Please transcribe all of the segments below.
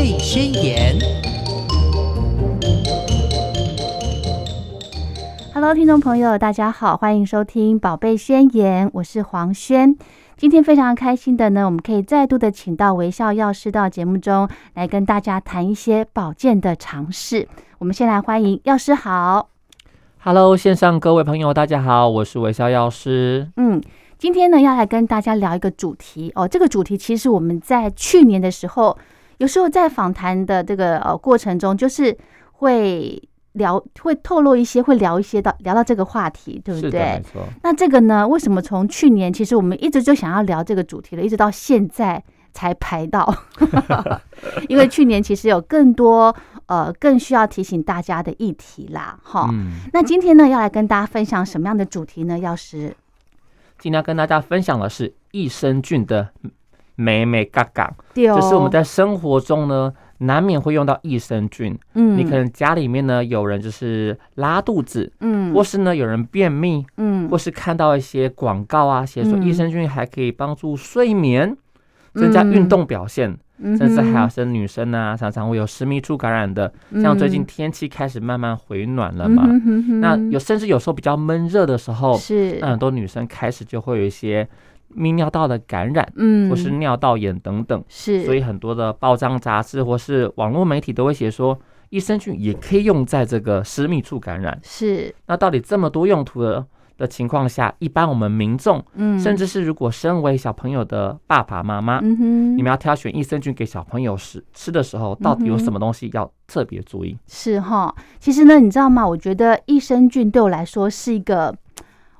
贝宣言》。Hello，听众朋友，大家好，欢迎收听《宝贝宣言》，我是黄轩。今天非常开心的呢，我们可以再度的请到微笑药师到节目中来跟大家谈一些保健的常识。我们先来欢迎药师好。Hello，线上各位朋友，大家好，我是微笑药师。嗯，今天呢要来跟大家聊一个主题哦。这个主题其实我们在去年的时候，有时候在访谈的这个呃过程中，就是会聊，会透露一些，会聊一些到聊到这个话题，对不，对没？错。那这个呢，为什么从去年其实我们一直就想要聊这个主题了，一直到现在才排到？因为去年其实有更多呃更需要提醒大家的议题啦，哈。嗯，那今天呢，要来跟大家分享什么样的主题呢？药师，今天要跟大家分享的是益生菌的美美嘎嘎，就是我们在生活中呢，难免会用到益生菌。嗯。你可能家里面呢有人就是拉肚子，嗯。或是呢有人便秘，嗯。或是看到一些广告啊，写说嗯。益生菌还可以帮助睡眠。增加运动表现，嗯甚至还有些女生啊，常常会有私密处感染的。像最近嗯天气开始慢慢回暖了嘛，那有甚至有时候比较闷热的时候，是。那很多女生开始就会有一些泌尿道的感染，嗯。或是尿道炎等等，是，所以很多的报章杂志或是网络媒体都会写说，益生菌也可以用在这个私密处感染。是。那到底这么多用途的的情况下，一般我们民众，嗯。甚至是如果身为小朋友的爸爸妈妈，嗯哼。你们要挑选益生菌给小朋友吃吃的时候，到底有什么东西要特别注意？是哈，其实呢，你知道吗？我觉得益生菌对我来说是一个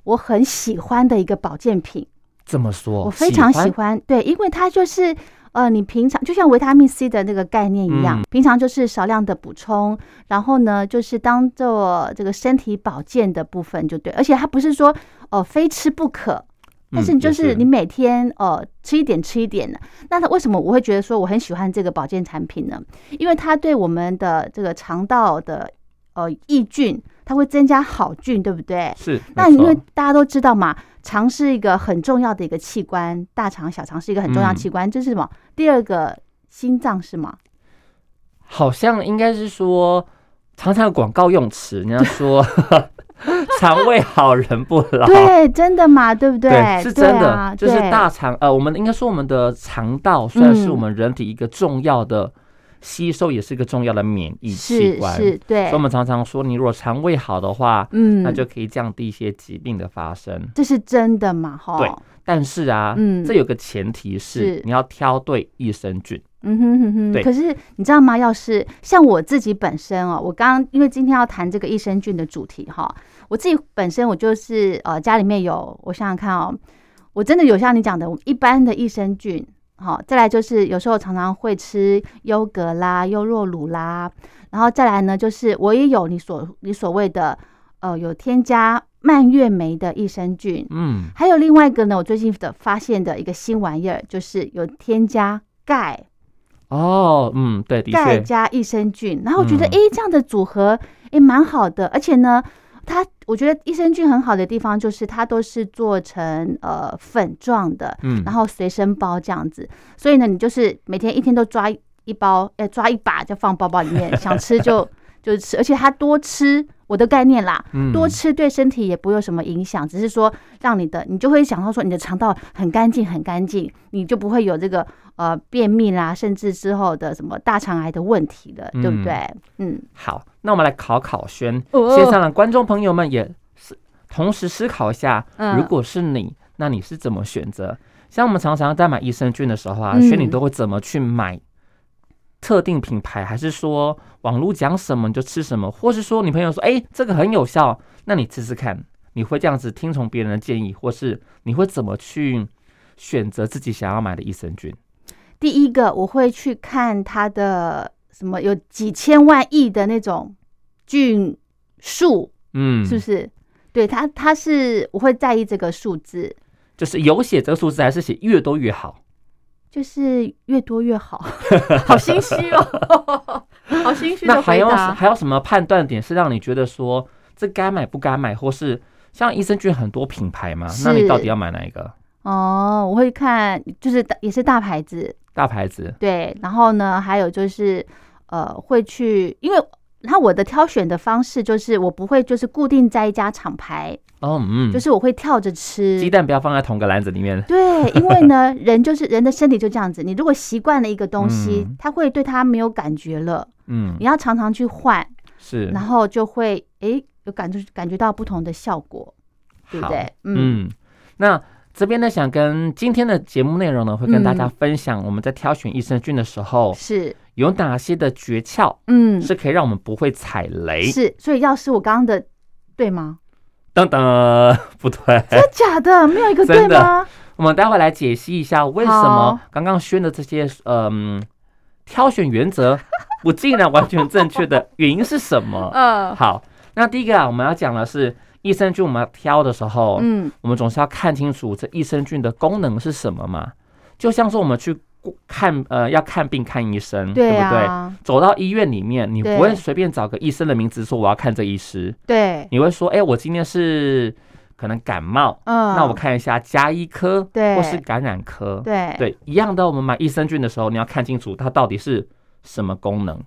我很喜欢的一个保健品，这么说，我非常喜欢。欢。对，因为它就是呃，你平常就像维他命 C 的那个概念一样，嗯平常就是少量的补充，然后呢，就是当做这个身体保健的部分就对，而且它不是说哦、呃非吃不可。但是你就是你每天呃吃一点吃一点的，那它为什么我会觉得说我很喜欢这个保健产品呢？因为它对我们的这个肠道的呃益菌，它会增加好菌，对不对？是，那因为大家都知道嘛，肠是一个很重要的一个器官，大肠、小肠是一个很重要器官，这是什么？第二个心脏是吗？好像应该是说，常常有广告用词，人家说 肠胃好人不老。对，真的嘛，对不对？是真的，啊就是大肠呃，我们应该说我们的肠道虽然是嗯我们人体一个重要的吸收，也是一个重要的免疫器官。是，对所以我，们常常说，你如果肠胃好的话，嗯，那就可以降低一些疾病的发生。这是真的嘛？哈，对但是啊，嗯这有个前提是是你要挑对益生菌。嗯哼哼哼，对可是你知道吗？要是像我自己本身哦，我刚刚因为今天要谈这个益生菌的主题哈，我自己本身我就是呃家里面有，我想想看哦，我真的有像你讲的一般的益生菌，好，再来就是有时候常常会吃优格啦、优酪乳啦，然后再来呢就是我也有你所你所谓的呃有添加蔓越莓的益生菌，嗯，还有另外一个呢，我最近的发现的一个新玩意儿，就是有添加钙。哦，嗯，对，钙加益生菌，然后我觉得嗯。诶，这样的组合也蛮好的，而且呢，它我觉得益生菌很好的地方就是它都是做成呃粉状的，嗯然后随身包这样子，所以呢，你就是每天一天都抓一包，呃，抓一把就放包包里面，想吃就就吃，而且它多吃。我的概念啦，嗯。多吃对身体也不有什么影响，只是说让你的你就会想到说你的肠道很干净很干净，你就不会有这个呃便秘啦，甚至之后的什么大肠癌的问题了，对不嗯对？嗯，好，那我们来考考轩，哦。线上的观众朋友们也是同时思考一下，嗯。如果是你，那你是怎么选择？像我们常常在买益生菌的时候啊，嗯。轩你都会怎么去买特定品牌，还是说网络讲什么你就吃什么，或是说你朋友说，哎、这个很有效，那你试试看，你会这样子听从别人的建议，或是你会怎么去选择自己想要买的益生菌？第一个我会去看它的什么有几千万亿的那种菌数，嗯，是不是？对它，它是我会在意这个数字，就是有写这个数字，还是写越多越好？就是越多越好，好心虚哦，好心虚的那还有。还有什么判断点是让你觉得说这该买不该买，或是像益生菌很多品牌嘛？那你到底要买哪一个？哦，我会看，就是也是大牌子，大牌子，对。然后呢，还有就是呃，会去，因为那我的挑选的方式就是我不会就是固定在一家厂牌，哦嗯，就是我会跳着吃。鸡蛋不要放在同个篮子里面。对，因为呢，人就是人的身体就这样子，你如果习惯了一个东西，嗯。它会对它没有感觉了，嗯。你，要常常去换，是，然后就会诶有感觉感觉到不同的效果，对不对？嗯，嗯，那这边呢，想跟今天的节目内容呢，会跟大家嗯。分享我们在挑选益生菌的时候是，有哪些的诀窍，嗯，是可以让我们不会踩雷。是，所以要是我刚刚的对吗？等等，不对，真的假的？没有一个对的吗？我们待会来解析一下为什么刚刚宣的这些嗯挑选原则不竟然完全正确的原因是什么？嗯好，那第一个啊，我们要讲的是益生菌，我们要挑的时候，嗯，我们总是要看清楚这益生菌的功能是什么嘛。就像是我们去看呃要看病看医生，对不对？啊，走到医院里面，你不会随便找个医生的名字说我要看这医师，对，你会说，哎、我今天是可能感冒，嗯，那我看一下加医科，对或是感染科，对对，一样的。我们买益生菌的时候，你要看清楚它到底是什么功能。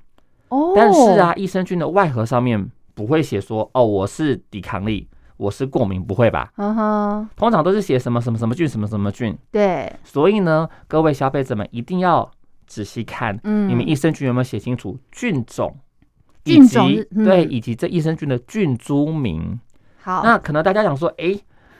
哦，但是，啊，益生菌的外盒上面不会写说，哦，我是抵抗力，我是过敏，不会吧？嗯哼，通常都是写什么什么什么菌，什么什么菌。对，所以呢，各位消费者们一定要仔细看，嗯，你们益生菌有没有写清楚菌种，以菌种及是嗯对，以及这益生菌的菌株名。好，那可能大家想说，诶，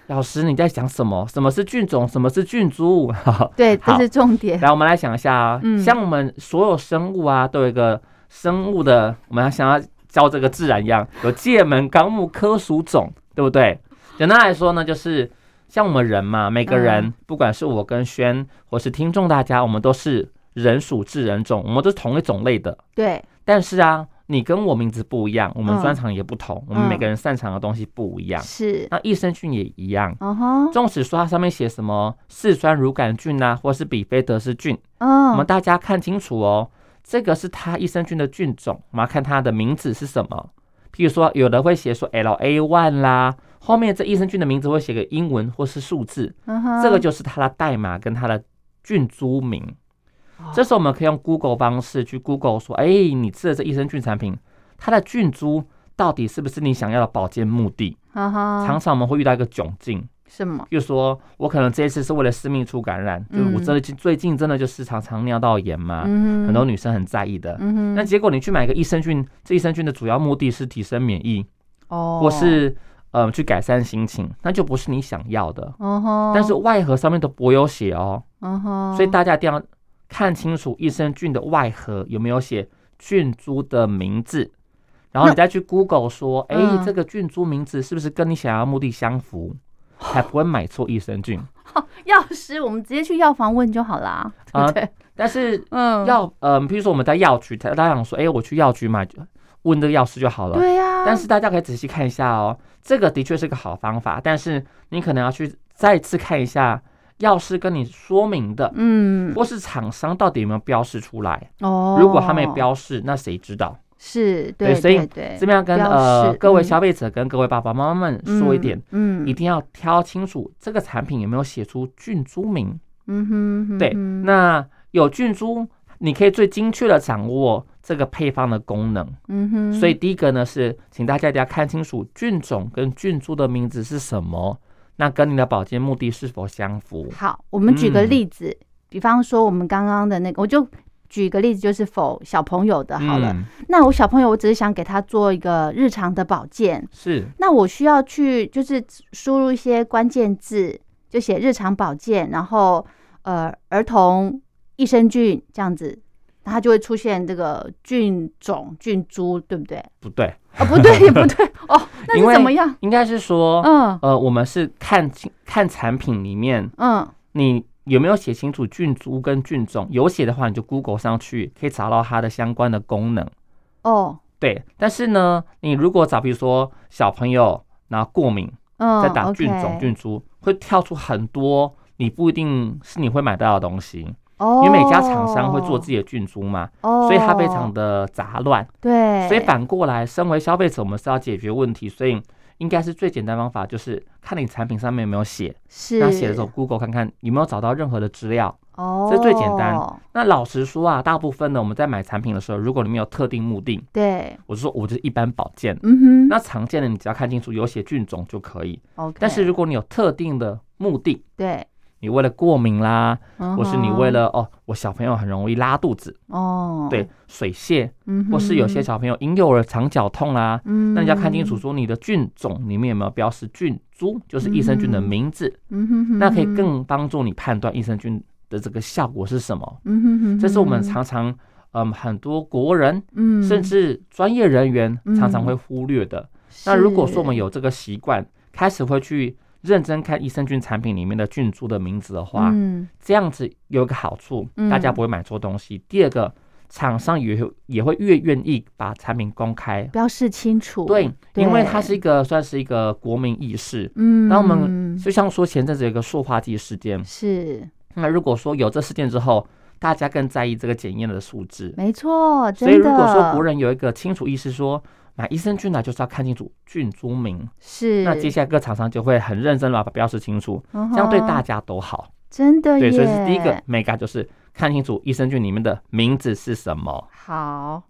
老师你在讲什么？什么是菌种？什么是菌株？对，这是重点，来，我们来想一下啊，嗯像我们所有生物啊，都有一个生物的，我们要想要教这个自然一样，有界门纲目科属种，对不对？简单来说呢，就是像我们人嘛，每个人、嗯不管是我跟轩，或是听众大家，我们都是人属智人种，我们都是同一种类的。对，但是啊，你跟我名字不一样，我们嗯专长也不同，我们每个人擅长的东西不一样。是，那益生菌也一样。嗯哼，纵使说它上面写什么四酸乳杆菌啊，或是比菲德氏菌，我们嗯，大家看清楚哦，这个是它益生菌的菌种，我们要看它的名字是什么。譬如说，有的会写说 L A one 啦，后面这益生菌的名字会写个英文或是数字，这个就是它的代码跟它的菌株名。哦这时候我们可以用 Google 方式去 Google 说，哎，你吃的这益生菌产品，它的菌株到底是不是你想要的保健目的？常常我们会遇到一个窘境，什么？比如说我可能这一次是为了私密处感染，就是我嗯真的最近真的就是常常尿道炎嘛，嗯，很多女生很在意的。嗯，那结果你去买个益生菌，这益生菌的主要目的是提升免疫，哦，或是呃去改善心情，那就不是你想要的。但是外盒上面都不会有写哦，所以大家一定要看清楚益生菌的外盒有没有写菌株的名字，然后你再去 Google 说，哎、嗯这个菌株名字是不是跟你想要的目的相符，才不会买错益生菌。药师，我们直接去药房问就好啦，对啊不对？但是嗯，药，嗯，比如说我们在药局，他他想说，哎、我去药局买，问这个药师就好了。对呀，但是大家可以仔细看一下哦，这个的确是个好方法，但是你可能要去再次看一下药师跟你说明的，嗯，或是厂商到底有没有标示出来。哦，如果他没标示，那谁知道？是，对，所以这边要跟呃各位嗯消费者跟各位爸爸妈妈们说一点，，嗯，一定要挑清楚这个产品有没有写出菌株名。嗯哼，嗯对，哼那有菌株，你可以最精确的掌握这个配方的功能。嗯哼，所以第一个呢是，请大家一定要看清楚菌种跟菌株的名字是什么，那跟你的保健目的是否相符。好，我们举个嗯例子，比方说我们刚刚的那个，我就举个例子，就是否小朋友的好了。嗯，那我小朋友，我只是想给他做一个日常的保健，是那我需要去就是输入一些关键字，就写日常保健，然后呃儿童益生菌这样子，那它就会出现这个菌种、菌株，对不对？不对？哦，不对，也不对 哦，那因为是怎么样？应该是说，嗯呃，我们是看清看产品里面嗯，你有没有写清楚菌株跟菌种，有写的话你就 Google 上去可以查到它的相关的功能。哦，对，但是呢，你如果找比如说小朋友然后过敏，嗯，再打菌种、菌株，会跳出很多你不一定是你会买到的东西，哦，因为每家厂商会做自己的菌株嘛，哦，所以它非常的杂乱。对，所以反过来，身为消费者，我们是要解决问题，所以嗯，应该是最简单方法，就是看你产品上面有没有写，是那写的时候 Google 看看有没有找到任何的资料。哦，这最简单那老实说啊，大部分呢我们在买产品的时候，如果你没有特定目的，对，我就说我就是一般保健。嗯哼，那常见的你只要看清楚有写菌种就可以。OK，但是如果你有特定的目的，对，你为了过敏啦，嗯或是你哼为了哦，我小朋友很容易拉肚子，哦，对，，水泻，嗯，或是有些小朋友婴幼儿肠绞痛啦，嗯，那你要看清楚，说你的菌种里面有没有标示菌株，就是益生菌的名字，那可以，更帮助你判断益生菌的这个效果是什么。这是我们，常常嗯很多国人嗯，甚至专业人员嗯。常常会忽略的。那如果说我们有有这个习惯，开始会去认真看益生菌产品里面的菌株的名字的话，嗯。这样子有一个好处嗯，大家不会买错东西。第二个，厂商也会也会越愿意把产品公开，标示清楚，对，因为它是一对个算是一个国民意识。嗯，那我们就像说前阵子有一个塑化剂事件，是。那如果说有这事件之后，大家更在意这个检验的数字，没错，所以，如果说国人有一个清楚意识说。买益生菌呢，就是要看清楚菌株名。是，那接下来各厂商就会很认真的把它标识清楚，这这样对大家都好。真的对，耶，所以是第一个 mega 就是看清楚益生菌里面的名字是什么。好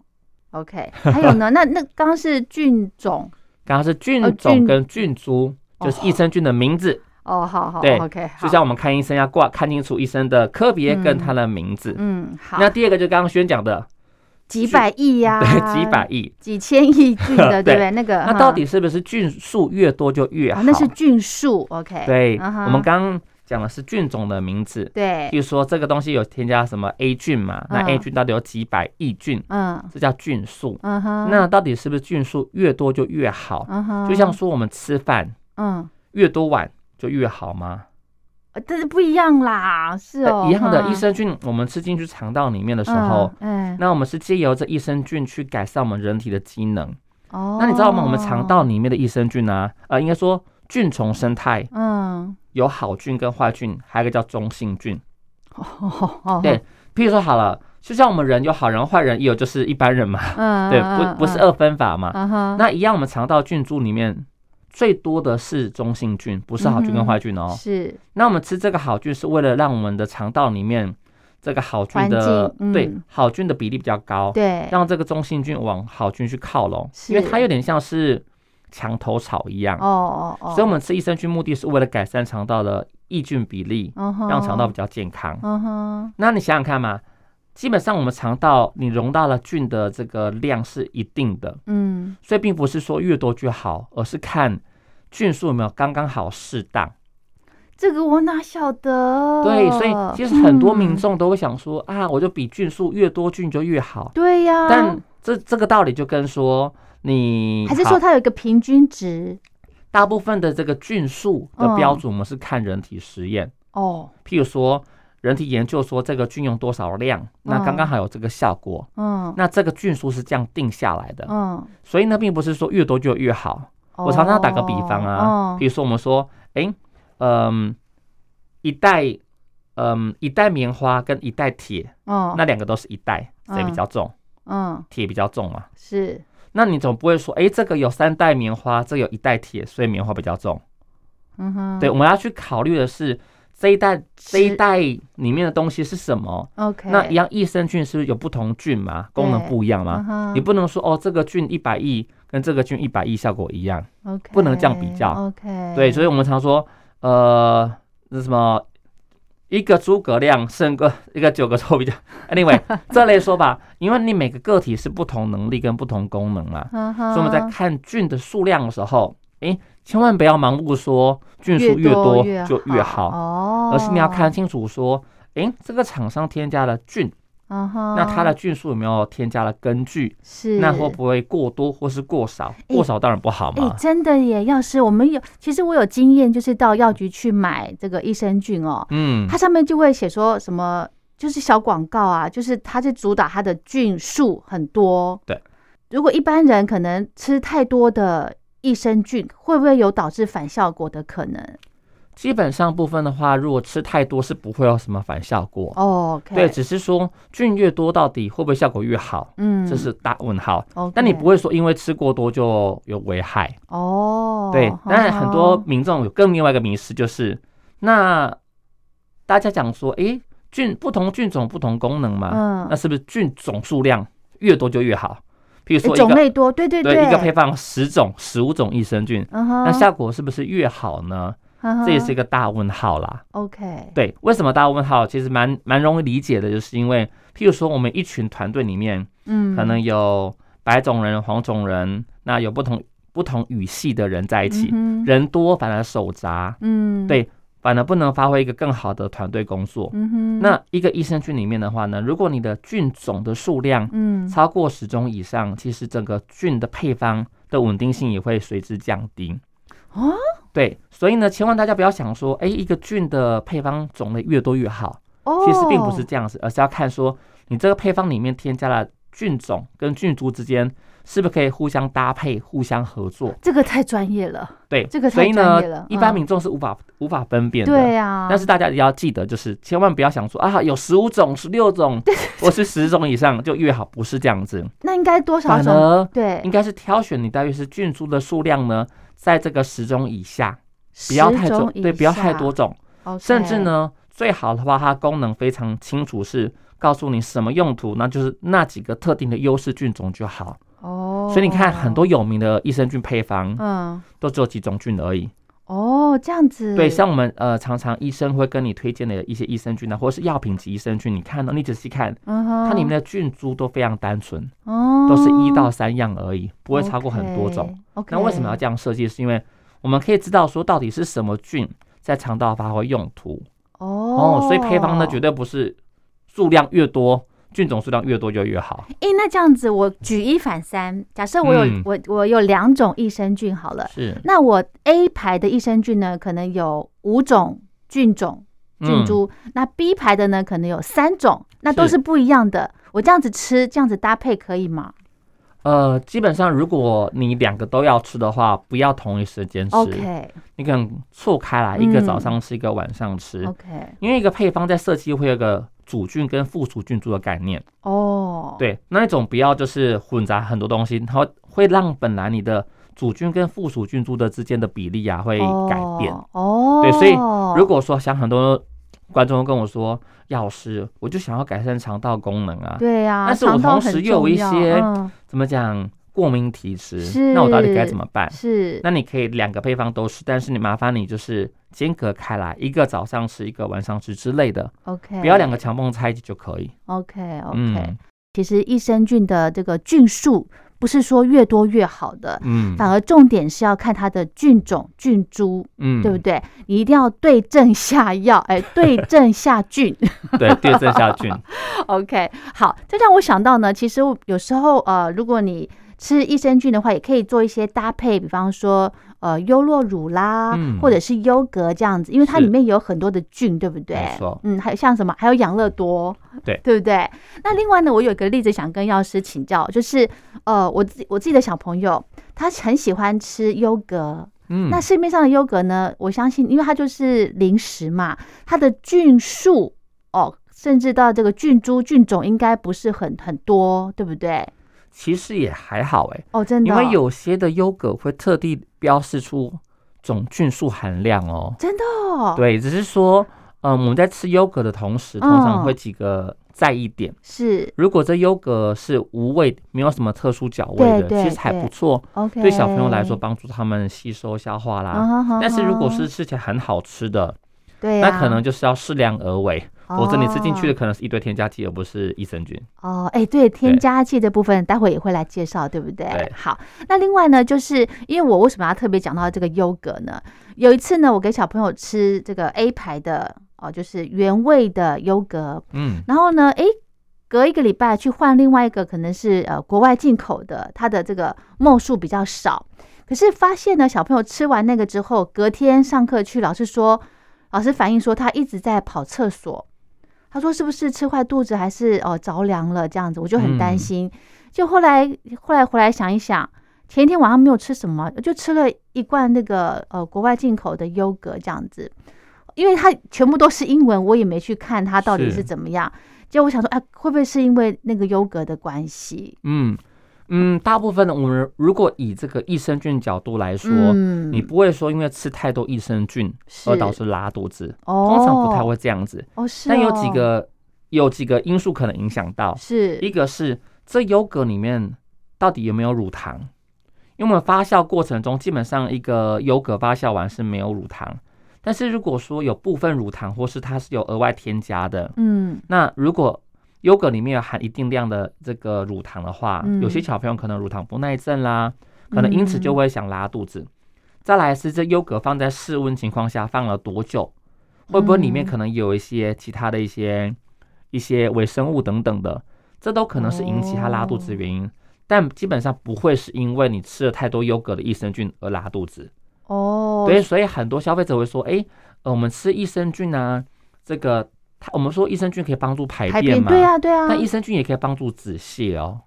，OK，还有呢？那那刚刚是菌种刚刚是菌种跟菌株，就是益生菌的名字。哦，好好对，OK，就像我们看医生要挂看清楚医生的科别跟他的名字。嗯，好，那第二个就刚刚宣讲的，几百亿呀，对，几百亿。几千亿菌的，对 对不对？那个那到底是不是菌数越多就越好？哦，那是菌数，OK，对，嗯我们刚刚讲的是菌种的名字。对比，如说这个东西有添加什么 A 菌嘛？那嗯 A 菌到底有几百亿菌？嗯这叫菌数。嗯哼，那到底是不是菌数越多就越好？嗯哼，就像说我们吃饭嗯，越多碗就越好吗？呃但是不一样啦，是哦，呃一样的嗯益生菌，我们吃进去肠道里面的时候，，那我们是借由这益生菌去改善我们人体的机能。哦，那你知道吗？我们肠道里面的益生菌啊，呃，应该说菌虫生态嗯，有好菌跟坏菌，还有一个叫中性菌。哦哦，对譬如说好了，就像我们人有好人坏人，也有就是一般人嘛，嗯，对，嗯不不是，二分法嘛。嗯，那一样，我们肠道菌株里面最多的是中性菌，不是好菌跟坏菌哦。是。那我们吃这个好菌是为了让我们的肠道里面这个好菌的嗯。对好菌的比例比较高，对，让这个中性菌往好菌去靠拢，因为它有点像是墙头草一样。哦哦哦，所以我们吃益生菌目的是为了改善肠道的益菌比例，让肠道比较健康。嗯哼，那你想想看嘛，基本上我们肠道你容到了菌的这个量是一定的，嗯，所以并不是说越多越好，而是看菌数有没有刚刚好适当。这个我哪晓得？对，所以其实很多民嗯众都会想说、啊，我就比菌数越多菌就越好。对呀，但这这个道理就跟说你还是好说它有一个平均值？大部分的这个菌数的标准，我们是看人体实验。哦，譬如说，人体研究说这个菌用多少量，那刚刚好有这个效果，嗯那这个菌数是这样定下来的。嗯，所以呢，并不是说越多就越好。我常常打个比方啊，哦比如说我们说，哎、嗯，一袋，嗯，一袋棉花跟一袋铁，哦，那两个都是一袋，谁比较重？嗯铁比较重嘛。是，那你总不会说，哎、这个有三袋棉花，这有一袋铁，所以棉花比较重。嗯哼，对，我们要去考虑的是这一袋这一袋里面的东西是什么。，OK，那一样益生菌是不是有不同菌嘛？功能不一样嘛？嘛你不能说哦，这个菌一百亿跟这个菌一百亿效果一样。OK，不能这样比较 OK，对，所以我们常说，呃，那什么，一个诸葛亮胜个一个九个臭皮匠。Anyway，这类说法，因为你每个个体是不同能力跟不同功能嘛，嗯所以我们在看菌的数量的时候，诶，千万不要盲目说菌数越多多就越好，哦，而是你要看，清楚说，诶，这个厂商添加了菌，那它的菌数有没有添加了根据？是那会不会过多或是过少？过少当然不好哎、嘛。真的耶！要是我们有，其实我有经验，就是到药局去买这个益生菌哦，嗯它上面就会写说什么，就是小广告啊，就是它是主打它的菌数很多。对，如果一般人可能吃太多的益生菌，会不会有导致反效果的可能？基本上部分的话，如果吃太多是不会有什么反效果。哦对，只是说菌越多，到底会不会效果越好，嗯，这是大问号。但你不会说因为吃过多就有危害。哦，对，当然很多哦民众有更另外一个迷失，就是那大家讲说，诶，菌不同菌种不同功能嘛，嗯那是不是菌种数量越多就越好？譬如说种类多，对对对一个配方十种、十五种益生菌，那效果是不是越好呢？这也是一个个大问号啦。OK，对，为什么大问号？其实蛮蛮容易理解的，就是因为譬如说我们一群团队里面，嗯，可能有白种人、黄种人，那有不同不同语系的人在一起，嗯人多反而手杂，嗯，对反而不能发挥一个更好的团队工作。嗯哼，那一个益生菌里面的话呢，如果你的菌种的数量嗯。超过十种以上，其实整个菌的配方的稳定性也会随之降低。哦，对，所以呢，千万大家不要想说，哎，一个菌的配方种类越多越好，哦，其实并不是这样子，而是要看说你这个配方里面添加了菌种跟菌株之间是不是可以互相搭配、互相合作。这个太专业了，对，这个所以太专业呢了，一般嗯民众是无法无法分辨的。对啊，但是大家也要记得，就是千万不要想说啊，有十五种、十六种，或是十种以上就越好，不是这样子。那应该多少反种？而对，应该是挑选你大约是菌株的数量呢，在这个十种以下，不要太10种，以多对，不要太多种。甚至，呢，最好的话，它功能非常清楚，是告诉你什么用途，那就是那几个特定的优势菌种就好。哦，所以你看，很多，有名的益生菌配方嗯，都只有几种菌而已。哦，这样子，对，像我们呃，常常医生会跟你推荐的一些益生菌呢，或者是药品级益生菌，你看到你仔细看，嗯，它里面的菌株都非常单纯，哦，都是一到三样而已，不会超过很多种。那为什么要这样设计？是因为我们可以知道说到底是什么菌在肠道发挥用途。哦。哦，所以配方呢绝对不是数量越多，菌种数量越多就越好。诶，那这样子，我举一反三，假设我有、嗯我我有两种益生菌好了，是那我 A 牌的益生菌呢，可能有五种菌种菌嗯株，那 B 牌的呢，可能有三种，那都是是不一样的。我这样子吃，这样子搭配可以吗呃，基本上如果你两个都要吃的话，不要同一时间吃？OK 你可能错开来，一个嗯早上吃，一个晚上吃。OK，因为一个配方在设计会有个主菌跟附属菌株的概念，哦，，对，那一种不要就是混杂很多东西，它会会让本来你的主菌跟附属菌株的之间的比例啊会改变。哦，对所以如果说像很多观众跟我说，药师，我就想要改善肠道功能啊，对啊，但是我同时又有一些嗯。怎么讲过敏体质是，那我到底该怎么办？是那你可以两个配方都吃，但是你麻烦你就是间隔开来，一个早上吃，一个晚上吃之类的，OK，不要两个强碰在一起就可以。OK OK，、嗯其实益生菌的这个菌数不是说越多越好的，嗯反而重点是要看它的菌种、菌株，嗯，对不对？你一定要对症下药，哎，对症下菌。对，对症下菌。OK，好，这让我想到呢，其实有时候呃，如果你吃益生菌的话，也可以做一些搭配，比方说呃优酪乳啦，嗯或者是优格这样子，因为它里面有很多的菌，对不对？没错嗯，还有像什么，还有养乐多，对对不对？那另外呢，我有一个例子想跟药师请教，就是呃，我自己我自己的小朋友，他很喜欢吃优格，嗯，那市面上的优格呢，我相信，因为它就是零食嘛，它的菌数哦，甚至到这个菌株、菌种应该不是很很多，对不对？其实也还好哎，哦，真的哦、因为有些的优格会特地标示出总菌数含量哦。真的哦，，对，只是说，嗯，我们在吃优格的同时，通常会几个在意点。是如果这优格是无味，没有什么特殊脚味的，其实还不错。OK，对小朋友来说，帮助他们吸收消化啦。但是如果是吃起来很好吃的，那可能就是要适量而为，否则你吃进去的哦可能是一堆添加剂，而不是益生菌。哦，哎，对，添加剂的部分待会也会来介绍，对不对？对好，那另外呢，就是因为我为什么要特别讲到这个优格呢？有一次呢，我给小朋友吃这个 A 牌的哦，就是原味的优格，嗯，然后呢，哎，隔一个礼拜去换另外一个可能是呃国外进口的，它的这个墨数比较少。可是发现呢，小朋友吃完那个之后，隔天上课去，老师说，老师反映说他一直在跑厕所。他说是不是吃坏肚子，还是哦着凉了这样子？我就很担嗯心。就后来后来回来想一想，前一天晚上没有吃什么，就吃了一罐那个呃国外进口的优格这样子，因为它全部都是英文，我也没去看它到底是是怎么样。结果我想说，哎、会不会是因为那个优格的关系？嗯嗯，大部分的我们如果以这个益生菌角度来说，嗯。你不会说因为吃太多益生菌而导致拉肚子，哦，通常不太会这样子。哦，是但有哦几个有几个因素可能影响到，是。一个是这优格里面到底有没有乳糖，因为我们发酵过程中基本上一个优格发酵完是没有乳糖，但是如果说有部分乳糖或是它是有额外添加的，嗯。那如果优格里面有含一定量的这个乳糖的话，嗯有些小朋友可能乳糖不耐症啦，可能因此就嗯会想拉肚子。再来是这优格放在室温情况下放了多久，会不会里面嗯可能有一些其他的一些一些微生物等等的，这都可能是引起他拉肚子的原因。但基本上不会是因为你吃了太多优格的益生菌而拉肚子。哦，对，所以很多消费者会说，哎、呃，我们吃益生菌啊，这个它我们说益生菌可以帮助排排便嘛，对啊对啊，但益生菌也可以帮助止泻哦，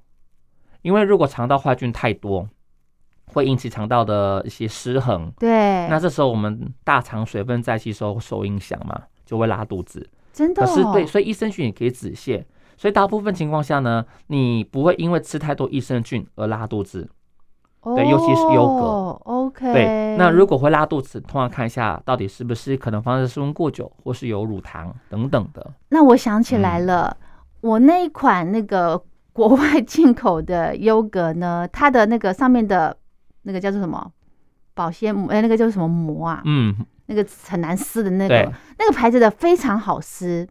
因为如果肠道坏菌太多，会引起肠道的一些失衡，对，那这时候我们大肠水分再吸收受影响嘛，就会拉肚子。真的、哦、可是对，所以益生菌也可以止泻，所以大部分情况下呢，你不会因为吃太多益生菌而拉肚子。对尤其是优格。哦 OK，对，那如果会拉肚子，通常看一下到底是不是可能放在室温过久，或是有乳糖等等的。那我想起来嗯。了，我那一款那个国外进口的优格呢，它的那个上面的那个叫做什么？保鲜膜，哎、那个叫什么膜啊？嗯，那个很难撕的那对。个，那个牌子的非常好撕，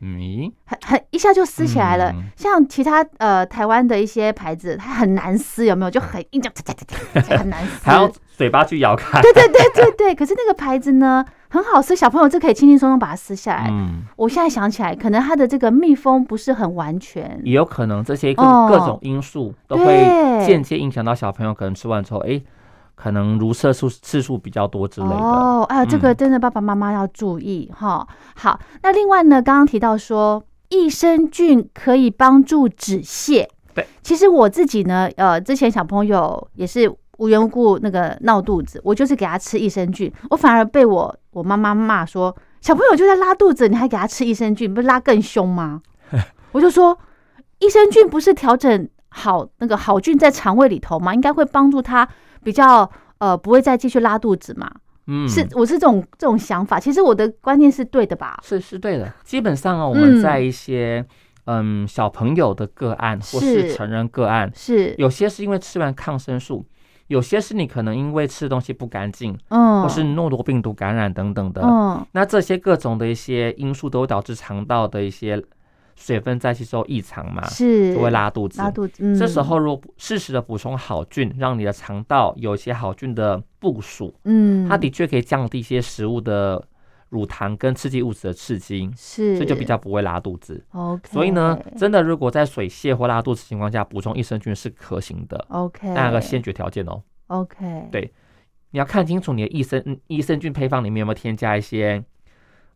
咦，很很一下就撕起来了。嗯像其他呃台湾的一些牌子，它很难撕，有没有？就很硬，这样很难撕。还要嘴巴去咬开。对对对对对，可是那个牌子呢很好撕，小朋友就可以轻轻松松把它撕下来。嗯，我现在想起来，可能它的这个密封不是很完全。也有可能这些各哦各种因素都会间接影响到小朋友，可能吃完之后，哎，可能如射数次数比较多之类的。哦，哎呀，这个嗯真的爸爸妈妈要注意哈。好，那另外呢，刚刚提到说益生菌可以帮助止泻。对，其实我自己呢，呃，之前小朋友也是无缘无故那个闹肚子，我就是给他吃益生菌，我反而被我我妈妈骂说，小朋友就在拉肚子，你还给他吃益生菌，不是拉更凶吗？我就说，益生菌不是调整好那个好菌在肠胃里头吗？应该会帮助他比较呃不会再继续拉肚子嘛。嗯，是我是这种这种想法，其实我的观念是对的吧？是是对的。基本上哦，我们嗯在一些嗯小朋友的个案或是是成人个案，是，有些是因为吃完抗生素，有些是你可能因为吃东西不干净，嗯，或是诺罗病毒感染等等的。嗯那这些各种的一些因素都会导致肠道的一些水分再吸收异常嘛，是就会拉肚子。拉肚子。嗯这时候如果适时的补充好菌，让你的肠道有一些好菌的部署，嗯，它的确可以降低一些食物的乳糖跟刺激物质的刺激，是所以就比较不会拉肚子。OK。所以呢，真的如果在水泄或拉肚子情况下补充益生菌是可行的，OK，那有个先决条件哦，OK，对你要看清楚你的益生嗯益生菌配方里面有没有添加一些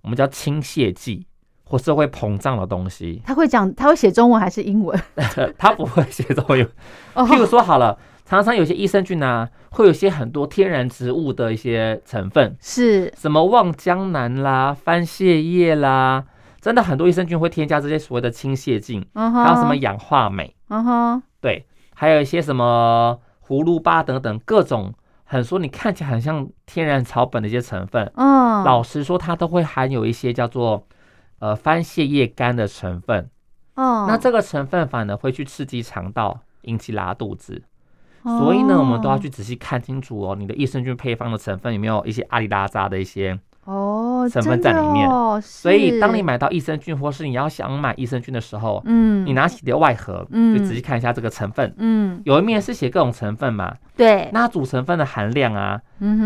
我们叫清泻剂或是会膨胀的东西，他会讲，他会写中文还是英文？他不会写中文。哦譬如说好了，常常有些益生菌啊，会有些很多天然植物的一些成分，是什么望江南啦、番泻叶啦，真的很多益生菌会添加这些所谓的清泻剂，还有什么氧化镁，嗯哼，对，还有一些什么葫芦巴等等各种。很说你看起来很像天然草本的一些成分，嗯，老实说，它都会含有一些叫做呃番泻叶苷的成分。哦，那这个成分反而会去刺激肠道，引起拉肚子。所以呢，我们都要去仔细看清楚哦，你的益生菌配方的成分有没有一些阿里拉扎的一些。哦成分在里面哦所以，当你买到益生菌，或是你要想买益生菌的时候，嗯，你拿起你的外盒，嗯就仔细看一下这个成分。嗯有一面是写各种成分嘛，对，那主成分的含量啊，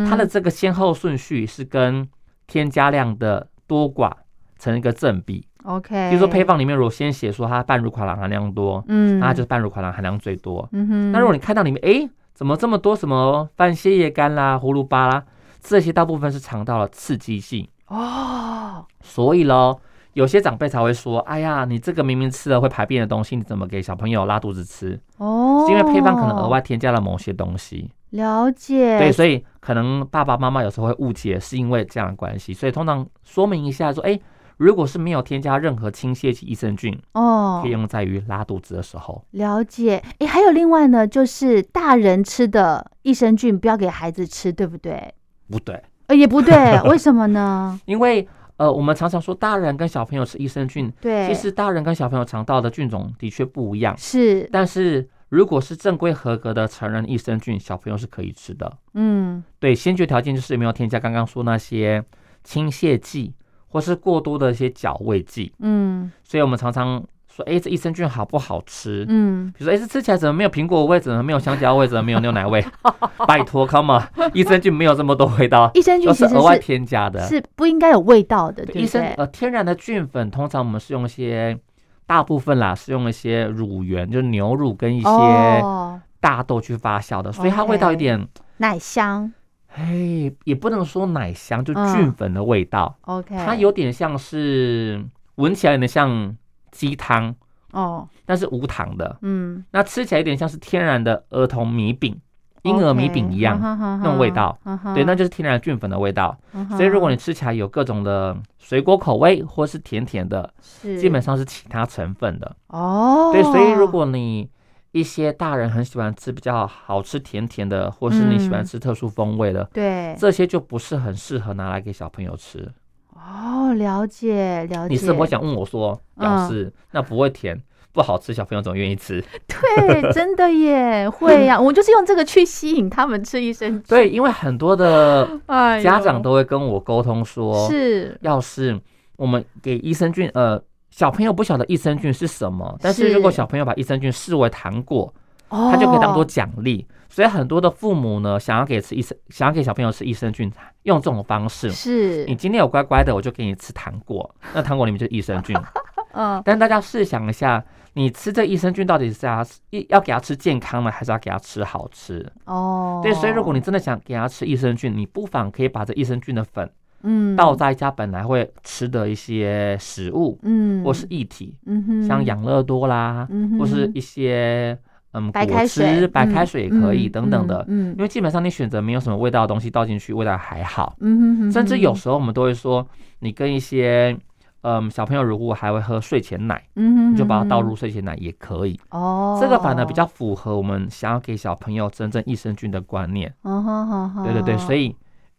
它的这个先后顺序是跟添加量的多寡成一个正比。OK，比如说配方里面如果先写说它半乳垮糖含量多，嗯，那它就是半乳垮糖含量最多。嗯哼，那如果你看到里面，哎，怎么这么多什么番泻叶苷啦、葫芦巴啦，这些大部分是肠道的刺激性。哦，所以喽，有些长辈才会说：“哎呀，你这个明明吃了会排便的东西，你怎么给小朋友拉肚子吃？”哦，是因为配方可能额外添加了某些东西。了解，对，所以可能爸爸妈妈有时候会误解，是因为这样的关系。所以通常说明一下说：“哎，如果是没有添加任何清泻剂益生菌，哦可以，用在于拉肚子的时候。了解。哎，还有另外呢，就是大人吃的益生菌不要给孩子吃，对不对？”不对，呃，也不对，为什么呢？因为呃，我们常常说大人跟小朋友吃益生菌，对，其实大人跟小朋友肠道的菌种的确不一样。是，但是如果是正规合格的成人益生菌，小朋友是可以吃的。嗯，对，先决条件就是有没有添加刚刚说那些清泻剂，或是过多的一些调味剂。嗯所以我们常常说，哎，这益生菌好不好吃？嗯，比如说，哎，这吃起来怎么没有苹果味？怎么没有香蕉味？怎么没有牛奶味？拜托，come on，益生菌没有这么多味道，益生菌都是额外添加的。是不应该有味道的，对，呃天然的菌粉，通常我们是用一些大部分啦，是用一些乳源，就是牛乳跟一些哦，大豆去发酵的，所以它味道有点，奶香哎，也不能说奶香，就嗯。菌粉的味道，，OK，它有点像是闻起来有点像鸡汤，哦，但是无糖的。嗯，那吃起来有点像是天然的儿童米饼、婴儿米饼一样，那那种味道，对，那就是天然菌粉的味道。所以如果你吃起来有各种的水果口味或是甜甜的，是。基本上是其他成分的。哦，对，所以如果你一些大人很喜欢吃比较好吃甜甜的，或是你喜欢嗯吃特殊风味的，对这些就不是很适合拿来给小朋友吃。哦，了解了解，你是不会想问我说，嗯表示那不会甜。不好吃，小朋友怎么愿意吃？对，真的耶，会呀、我就是用这个去吸引他们吃益生菌。对，因为很多的 家长都会跟我沟通说，是要是我们给益生菌，呃，小朋友不晓得益生菌是什么，但是如果小朋友把益生菌视为糖果，哦，他就可以当做奖励。所以很多的父母呢，想要给吃益生，想要给小朋友吃益生菌，用这种方式。是你今天有乖乖的，我就给你吃糖果，那糖果里面就是益生菌。嗯但大家试想一下，你吃这益生菌到底是要要给他吃健康呢，还是要给他吃好吃？哦，对，所以如果你真的想给他吃益生菌，你不妨可以把这益生菌的粉嗯倒在家本来会吃的一些食物，嗯或是液体，嗯哼像养乐多啦，嗯哼或是一些嗯白果开水汁、白开水也可以嗯等等的。嗯因为基本上你选择没有什么味道的东西倒进去，味道还好。嗯哼哼甚至有时候我们都会说，你跟一些嗯小朋友如果还会喝睡前奶，嗯哼你就把它倒入睡前奶也可以。哦，这个反而比较符合我们想要给小朋友真正益生菌的观念。嗯哼哼哼，对对对，所以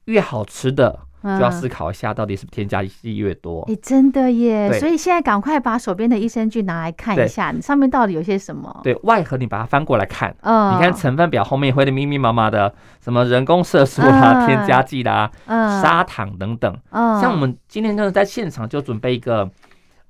越好吃的就就要思考一下，到底是不是添加剂越多。哎，真的耶！所以现在赶快把手边的益生菌拿来看一下，你上面到底有些什么？对外盒你把它翻过来看，嗯，你看成分表后面会的密密麻麻的，什么人工色素啦、嗯添加剂啦、嗯砂糖等等。嗯，像我们今天就是在现场就准备一个，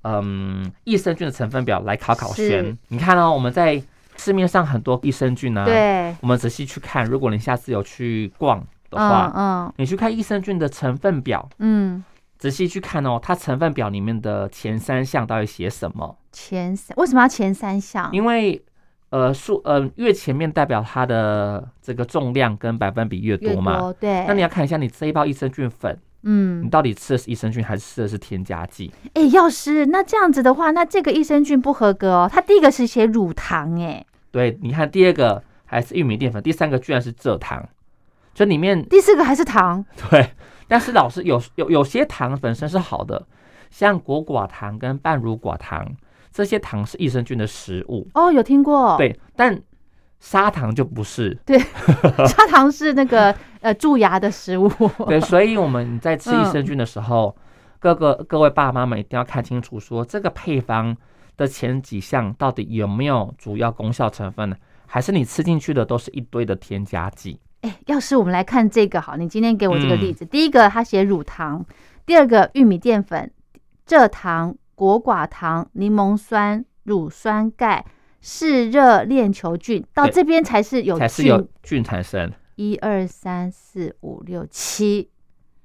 嗯，益生菌的成分表来考考是轩。你看哦，我们在市面上很多益生菌啊，对我们仔细去看，如果你下次有去逛的嗯话，嗯你去看益生菌的成分表，嗯，仔细去看哦，它成分表里面的前三项到底写什么？前三为什么要前三项？因为呃数呃越前面代表它的这个重量跟百分比越越多嘛。多对，那你要看一下你这一包益生菌粉，嗯你嗯，到底吃的是益生菌还是吃的是添加剂？哎，药师，那这样子的话，那这个益生菌不合格哦。它第一个是写乳糖，哎，对，你看第二个还是玉米淀粉，第三个居然是蔗糖，就里面第四个还是糖，对，但是老师有有有些糖本身是好的，像果寡糖跟半乳寡糖这些糖是益生菌的食物，哦，有听过，，对，但砂糖就不是。对 砂糖是那个呃蛀牙的食物，对，所以我们在吃益嗯生菌的时候，各个各位爸妈们一定要看清楚，说这个配方的前几项到底有没有主要功效成分呢？还是你吃进去的都是一堆的添加剂？哎，要是我们来看这个好，你今天给我这个嗯。例子，第一个他写乳糖，第二个玉米淀粉、蔗糖、果寡糖、柠檬酸、乳酸钙、嗜热链球菌，到这边才是有才是有菌，菌产生。一二三四五六七，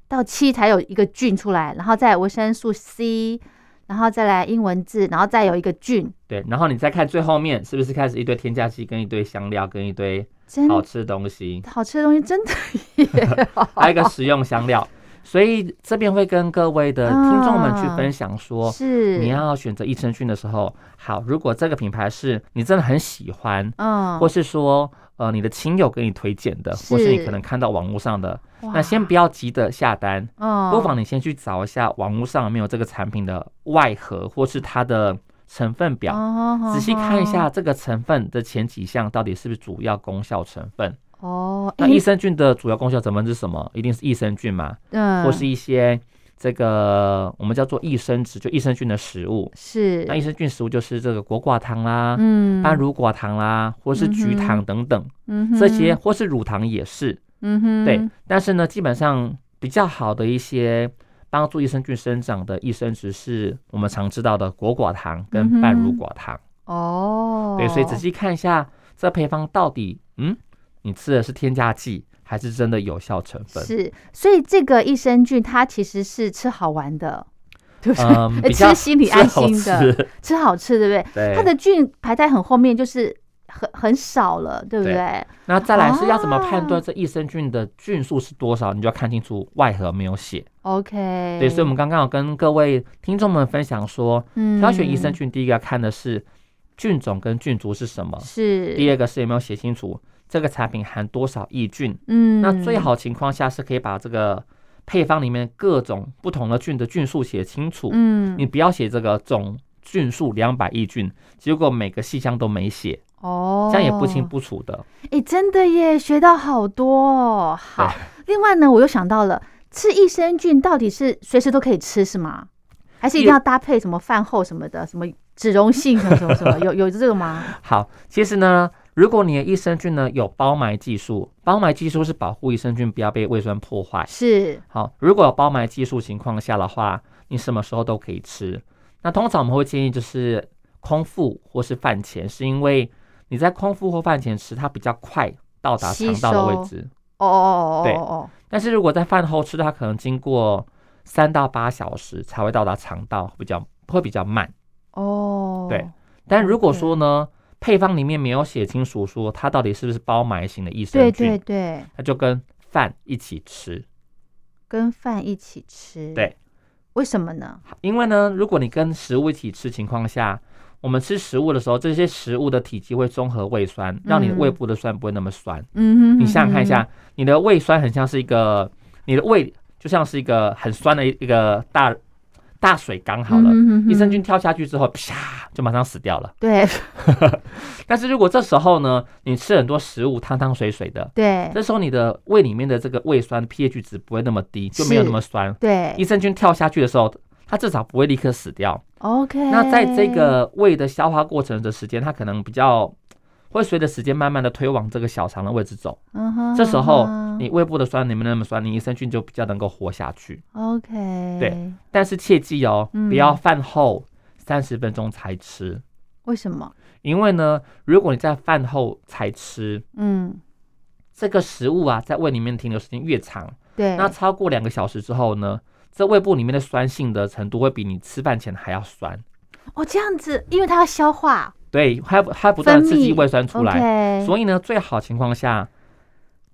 到七才有一个菌出来，然后再维生素 C，然后再来英文字，然后再有一个菌，对，然后你再看最后面是不是开始一堆添加剂，跟一堆香料，跟一堆真好吃的东西，好吃的东西真的耶，还有一个食用香料。所以这边会跟各位的听众们去分享说，是。你要选择益生菌的时候，好，如果这个品牌是你真的很喜欢，嗯，或是说呃你的亲友给你推荐的，或是你可能看到网络上的，那先不要急着下单，嗯。不妨你先去找一下网络上有没有这个产品的外盒或是它的成分表，哦仔细看一下这个成分的前几项到底是不是主要功效成分。哦，那益生菌的主要功效成分是什么？一定是益生菌嘛，嗯。或是一些这个我们叫做益生质，就益生菌的食物。是。那益生菌食物就是这个果寡糖啦、嗯。半乳寡糖啦，或是菊嗯糖等等，嗯哼。这些或是乳糖也是。嗯哼。对，但是呢，基本上比较好的一些帮助益生菌生长的益生质是我们常知道的果寡糖跟半乳寡糖。哦，对，所以仔细看一下这配方到底，嗯，你吃的是添加剂还是真的有效成分？是，所以这个益生菌它其实是吃好玩的，对不对？嗯，呃 比较吃心里安心的吃吃好吃，对不对？对，它的菌排在很后面，就是很很少了，对不对对？那再来是要怎么判啊断这益生菌的菌数是多少？你就要看清楚外盒没有写。OK，对，所以我们刚刚有跟各位听众们分享说，嗯挑选益生菌，第一个要看的是菌种跟菌株是什么，是第二个是有没有写清楚这个产品含多少益菌。嗯，那最好情况下是可以把这个配方里面各种不同的菌的菌数写清楚。嗯你不要写这个总菌数两百亿菌，结果每个细项都没写，哦，这样也不清不楚的。哎，真的耶，学到好多哦。好，另外呢，我又想到了，吃益生菌到底是随时都可以吃是吗？还是一定要搭配什么饭后什么的，什么脂溶性什么什么什么？有有这个吗？好，其实呢，如果你的益生菌呢有包埋技术，包埋技术是保护益生菌不要被胃酸破坏。是好，如果有包埋技术情况下的话，你什么时候都可以吃。那通常我们会建议就是空腹或是饭前，是因为你在空腹或饭前吃，它比较快到达肠道的位置。哦哦哦对哦哦，但是如果在饭后吃，它可能经过三到八小时才会到达肠道，比较会比较慢。哦，对。但如果说呢，配方里面没有写清楚说它到底是不是包埋型的益生对菌，对对，那就跟饭一起吃。跟饭一起吃，对，为什么呢？因为呢，如果你跟食物一起吃情况下，我们吃食物的时候，这些食物的体积会中和胃酸，让你的胃部的酸不会那么酸。嗯哼，你想想看一嗯下，你的胃酸很像是一个，你的胃就像是一个很酸的一一个大大水缸好了，益生菌跳下去之后，啪就马上死掉了。对。但是如果这时候呢，你吃很多食物汤汤水水的，对。这时候你的胃里面的这个胃酸 pH 值不会那么低，就没有那么酸。对。益生菌跳下去的时候，它至少不会立刻死掉。，OK。那在这个胃的消化过程的时间，它可能比较会随着时间慢慢的推往这个小肠的位置走。嗯哼，这时候你胃部的酸你没那么酸，你益生菌就比较能够活下去。OK，对，但是切记哦，嗯不要饭后三十分钟才吃，为什么？因为呢，如果你在饭后才吃，嗯，这个食物啊，在胃里面停留时间越长，对，那超过两个小时之后呢，这胃部里面的酸性的程度会比你吃饭前还要酸。哦这样子，因为它要消化对，它它不断刺激胃酸出来所以呢，最好情况下，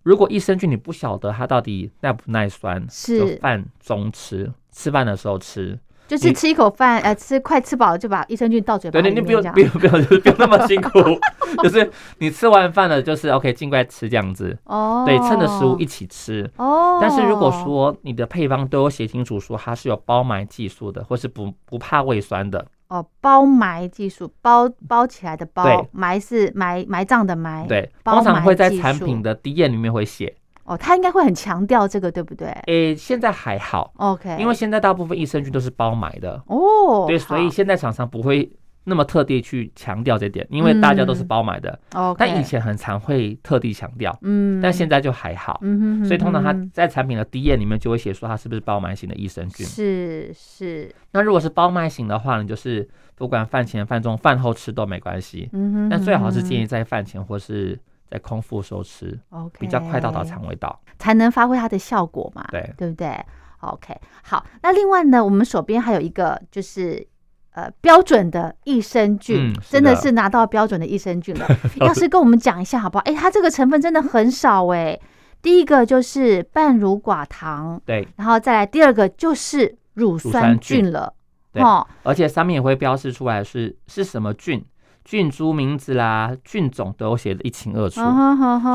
如果益生菌你不晓得它到底耐不耐酸，是就饭中吃，吃饭的时候吃。你就是吃一口饭，呃，吃快吃饱了就把益生菌倒嘴巴对对，里面，这样你不用不用不用，就是不用那么辛苦，就是你吃完饭了，就是 OK，尽快吃这样子。哦，对，趁着食物一起吃。哦，但是如果说你的配方都有写清楚说它是有包埋技术的，或是不不怕胃酸的，哦包埋技术，包包起来的包对，埋是埋埋葬的埋，对，通常会在产品的第一页里面会写。哦，他应该会很强调这个，对不对？诶，现在还好，？OK，因为现在大部分益生菌都是包买的，哦，对，所以好。现在厂商不会那么特地去强调这点，因为大家都是嗯包买的。OK，但以前很常会特地强调，嗯，但现在就还好。嗯哼哼所以通常他在产品的第一页里面就会写说它是不是包埋型的益生菌。是是，那如果是包埋型的话，呢就是不管饭前、饭中、饭后吃都没关系，嗯哼，但最好是建议议在饭前或是在空腹的时候吃，OK 比较快到达肠胃道。才能发挥它的效果嘛，对对不对？OK，好，那另外呢，我们手边还有一个就是。呃，标准的益生菌、真的的是拿到标准的益生菌了。要是跟我们讲一下好不好？哎、它这个成分真的很少哎、第一个就是半乳寡糖，对，然后再来第二个就是乳酸酸菌菌了，对哦，而且上面也会标示出来是是什么菌，菌株名字啦、菌种都有写的一清二楚。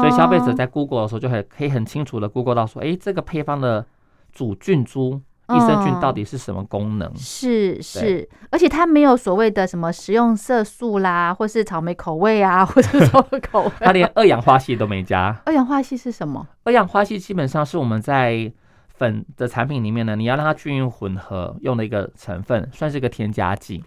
所以消费者在 Google 的时候就很可以很清楚的 Google 到说，哎，这个配方的主菌株益生菌嗯到底是什么功能？是是，而且它没有所谓的什么食用色素啦，或是草莓口味啊，或者什么口味。它连二氧化系都没加。二氧化系是什么？二氧化系基本上是我们在粉的产品里面呢，你要让它均匀混合用的一个成分，算是一个添加剂。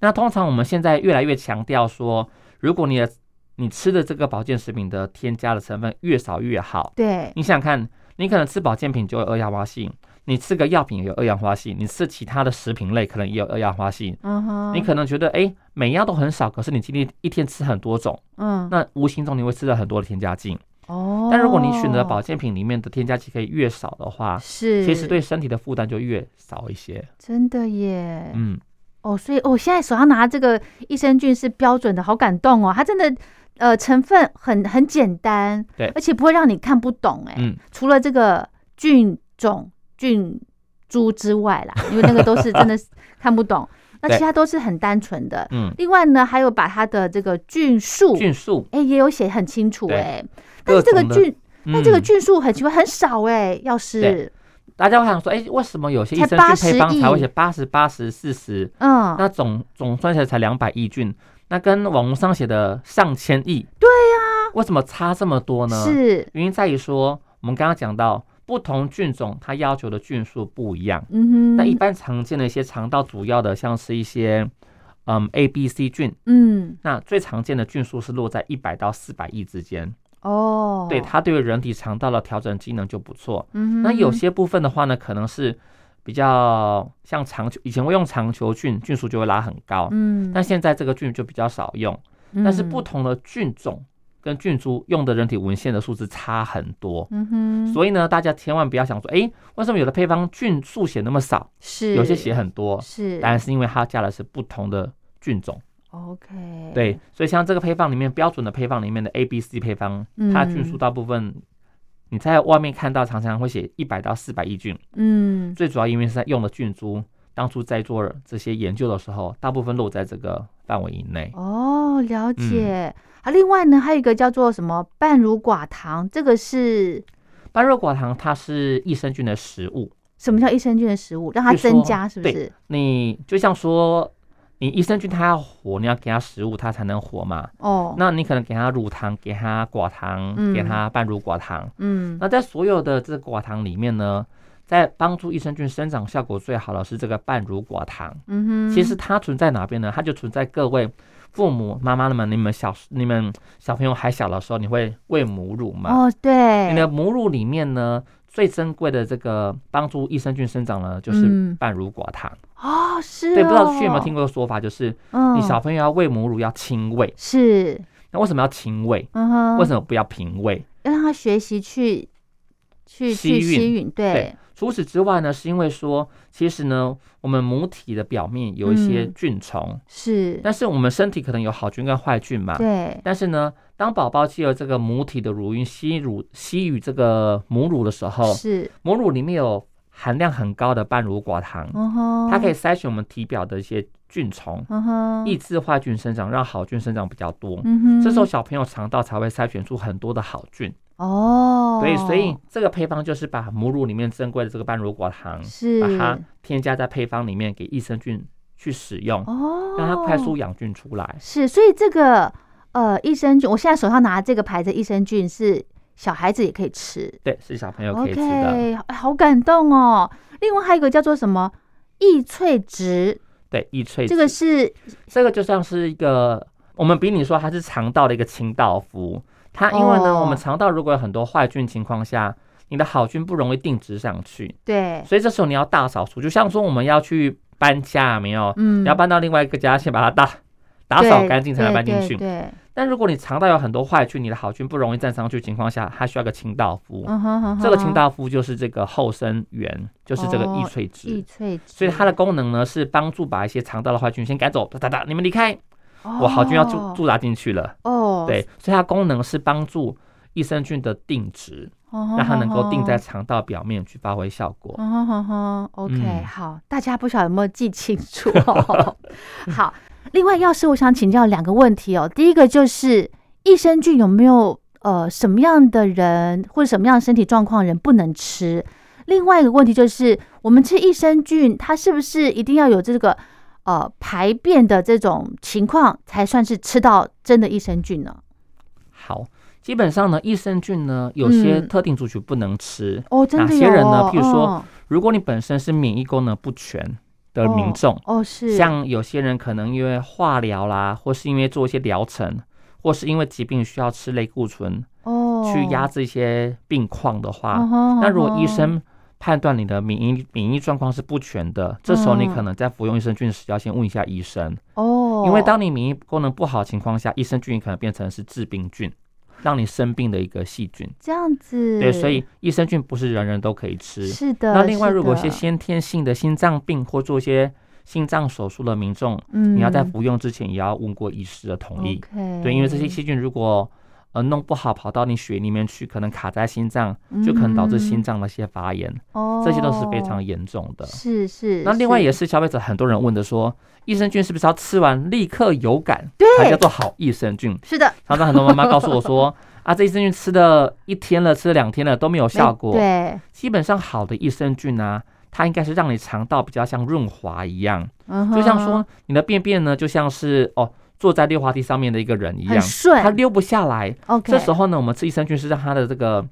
那通常我们现在越来越强调说，如果你的你吃的这个保健食品的添加的成分越少越好。对，你想想看，你可能吃保健品就有二氧化性，你吃个药品也有二氧化性，你吃其他的食品类可能也有二氧化性。嗯哼，你可能觉得哎、诶每样都很少，可是你今天一天吃很多种，嗯那无形中你会吃了很多的添加剂。哦，但如果你选择保健品里面的添加剂可以越少的话，是，其实对身体的负担就越少一些。真的耶，嗯，哦，所以我、哦、现在手上拿这个益生菌是标准的，好感动哦，它真的呃成分很很简单，对而且不会让你看不懂哎，嗯，除了这个菌种菌株之外啦，因为那个都是真的是 看不懂，那其他都是很单纯的。嗯，另外呢，还有把它的这个菌数，菌数，哎、也有写很清楚对哎，但是这个菌，但这个嗯。菌数很奇怪，很少哎，要是对大家会想说，哎、为什么有些益生菌配方才会亿写八十八十四十？嗯，那总总算起来才两百亿菌，那跟网络上写的上千亿，对呀、为什么差这么多呢？是，原因在于说，我们刚刚讲到不同菌种它要求的菌数不一样。嗯哼，那一般常见的一些肠道主要的，像是一些嗯 A、B、C 菌，嗯那最常见的菌数是落在一百到四百亿之间。哦，对，它对于人体肠道的调整机能就不错。嗯，那有些部分的话呢，可能是比较像长球，以前会用长球菌，菌数就会拉很高。嗯，但现在这个菌就比较少用，但是不嗯，同的菌种跟菌株用的人体文献的数字差很多。嗯哼，所以呢，大家千万不要想说，诶，为什么有的配方菌数写那么少，是有些写很多？是，当然是因为它加的是不同的菌种。OK，对，所以像这个配方里面标准的配方里面的 A、B、C 配方，它菌数嗯大部分你在外面看到常常会写一百到四百亿菌，嗯，最主要因为是在用的菌株，当初在做这些研究的时候，大部分落在这个范围以内。哦，了嗯解。啊，另外呢，还有一个叫做什么半乳寡糖，这个是半乳寡糖它是益生菌的食物，什么叫益生菌的食物？让它增加，是不是？你就像说。你益生菌它要活，你要给它食物，它才能活嘛。哦，那你可能给它乳糖，给它寡糖，嗯给它半乳寡糖。嗯，那在所有的这个寡糖里面呢，在帮助益生菌生长效果最好的是这个半乳寡糖。嗯哼，其实它存在哪边呢？它就存在各位父母妈妈们，你们小你们小朋友还小的时候，你会喂母乳吗？哦，对，你的母乳里面呢，最珍贵的这个帮助益生菌生长呢，就是嗯半乳寡糖。哦，是对，不知道去有没有哦听过说法，就是嗯，你小朋友要喂母乳要亲喂，是，那为什么要亲喂？为什么不要平喂？要让他学习去去吸吮去吸吮？对对，除此之外呢，是因为说，其实呢，我们母体的表面有一些嗯菌虫，是，但是我们身体可能有好菌跟坏菌嘛。对，但是呢，当宝宝借由这个母体的乳晕吸乳吸吮这个母乳的时候，是，母乳里面有含量很高的半乳寡糖，它可以，筛选我们体表的一些菌虫，抑制坏菌生长，让好菌生长比较多。这时候小朋友肠道才会筛选出很多的好菌。哦，对，所以这个配方就是把母乳里面珍贵的这个半乳寡糖，是。把它添加在配方里面给益生菌去使用，哦，让它快速养菌出来。是，所以这个呃益生菌，我现在手上拿这个牌子益生菌是小孩子也可以吃对，是小朋友可以吃的。好感动哦。另外还有一个叫做什么益萃植，对，益萃这个是这个就像是一个，我们比你说它是肠道的一个清道夫。它因为呢，哦我们肠道如果有很多坏菌情况下，你的好菌不容易定植上去，对，所以这时候你要大扫除。就像说我们要去搬家，没有？嗯你要搬到另外一个家，先把它打打扫干净才能搬进去。对对，但如果你肠道有很多坏菌，你的好菌不容易站上去的情况下，它需要个清道夫。嗯哼哼哼，这个清道夫就是这个后生元，就是这个哦益萃质。益萃值，所以它的功能呢是帮助把一些肠道的坏菌先赶走，哒哒哒，你们离开，我好菌要驻哦驻扎进去了。哦，对，所以它功能是帮助益生菌的定植。哦让它能够定在肠道表面去发挥效果。，OK，、嗯好，大家不晓得有没有记清楚、哦？好，另外，药师，我想请教两个问题哦。第一个就是益生菌有没有呃什么样的人或者什么样的身体状况人不能吃？另外一个问题就是，我们吃益生菌，它是不是一定要有这个呃排便的这种情况才算是吃到真的益生菌呢？好，基本上呢，益生菌呢，有些嗯特定族群不能吃。哦，真的哪有些人呢哦譬如说哦如果你本身是免疫功能不全的民众，哦是。像有些人可能因为化疗啦，或是因为做一些疗程，或是因为疾病需要吃类固醇哦。去压制一些病况的话，哦那如果医哦生判断你的免疫免疫状况是不全的，这时候你嗯。可能在服用益生菌时要先问一下医生，哦，因为当你免疫功能不好的情况下，益生菌可能变成是致病菌，让你生病的一个细菌。这样子，对，所以益生菌不是人人都可以吃。是的。那另外，如果一些先天性的心脏病或做一些心脏手术的民众，嗯，你要在服用之前也要问过医师的同意。对，因为这些细菌如果呃弄不好跑到你血里面去，可能卡在心脏，就可能导致心脏的一些发炎，哦，这些都是非常严重的。是是。那另外也是消费者很多人问的说，益生菌是不是要吃完立刻有感，对才叫做好益生菌？是的常常很多妈妈告诉我说，啊，这益生菌吃了一天了，吃了两天了都没有效果。对，基本上好的益生菌啊，它应该是让你肠道比较像润滑一样，就像说你的便便呢，就像是哦坐在溜滑梯上面的一个人一样，很顺它溜不下来。OK，这时候呢，我们吃益生菌是让他的这个。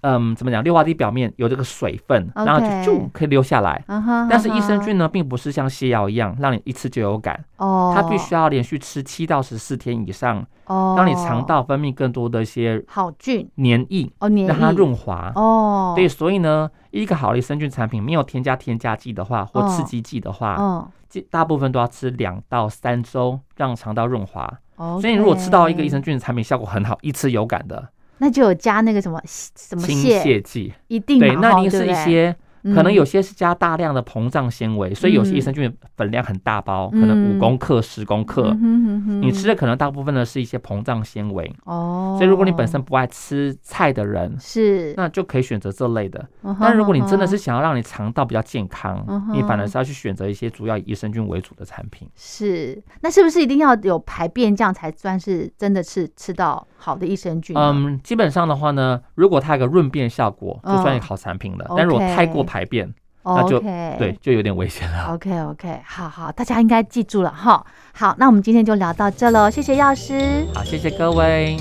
嗯，怎么讲？溜滑梯表面有这个水分，然后就就可以溜下来。但是益生菌呢，并不是像泻药一样，让你一吃就有感，哦，它必须要连续吃七到十四天以上，哦，让你肠道分泌更多的一些好菌黏液，哦，黏让它润滑。哦，对，所以呢，一个好的益生菌产品没有添加添加剂的话，或刺激剂的话，嗯，基大部分都要吃两到三周，让肠道润滑。哦，所以你如果吃到一个益生菌的产品效果很好，一吃有感的那就有加那个什么什么清泻，泻剂，一定对，那一定是一些可能嗯。有些是加大量的膨胀纤维，所以有些益嗯生菌粉量很大包，可能五嗯公克、十公克。你吃的可能大部分呢是一些膨胀纤维，哦，所以如果你本身不爱吃菜的人，是，那就可以选择这类的。但如果你真的是想要让你肠道比较健康嗯，你反而是要去选择一些主要以益生菌为主的产品。是，那是不是一定要有排便，这样才算是真的是吃到好的益生菌？嗯，基本上的话呢，如果它有个润便效果，就算一个嗯好产品了。但如果太过排便，那就对，就有点危险了。，OK OK，好好，大家应该记住了哈。好，那我们今天就聊到这喽，谢谢药师。好，谢谢各位。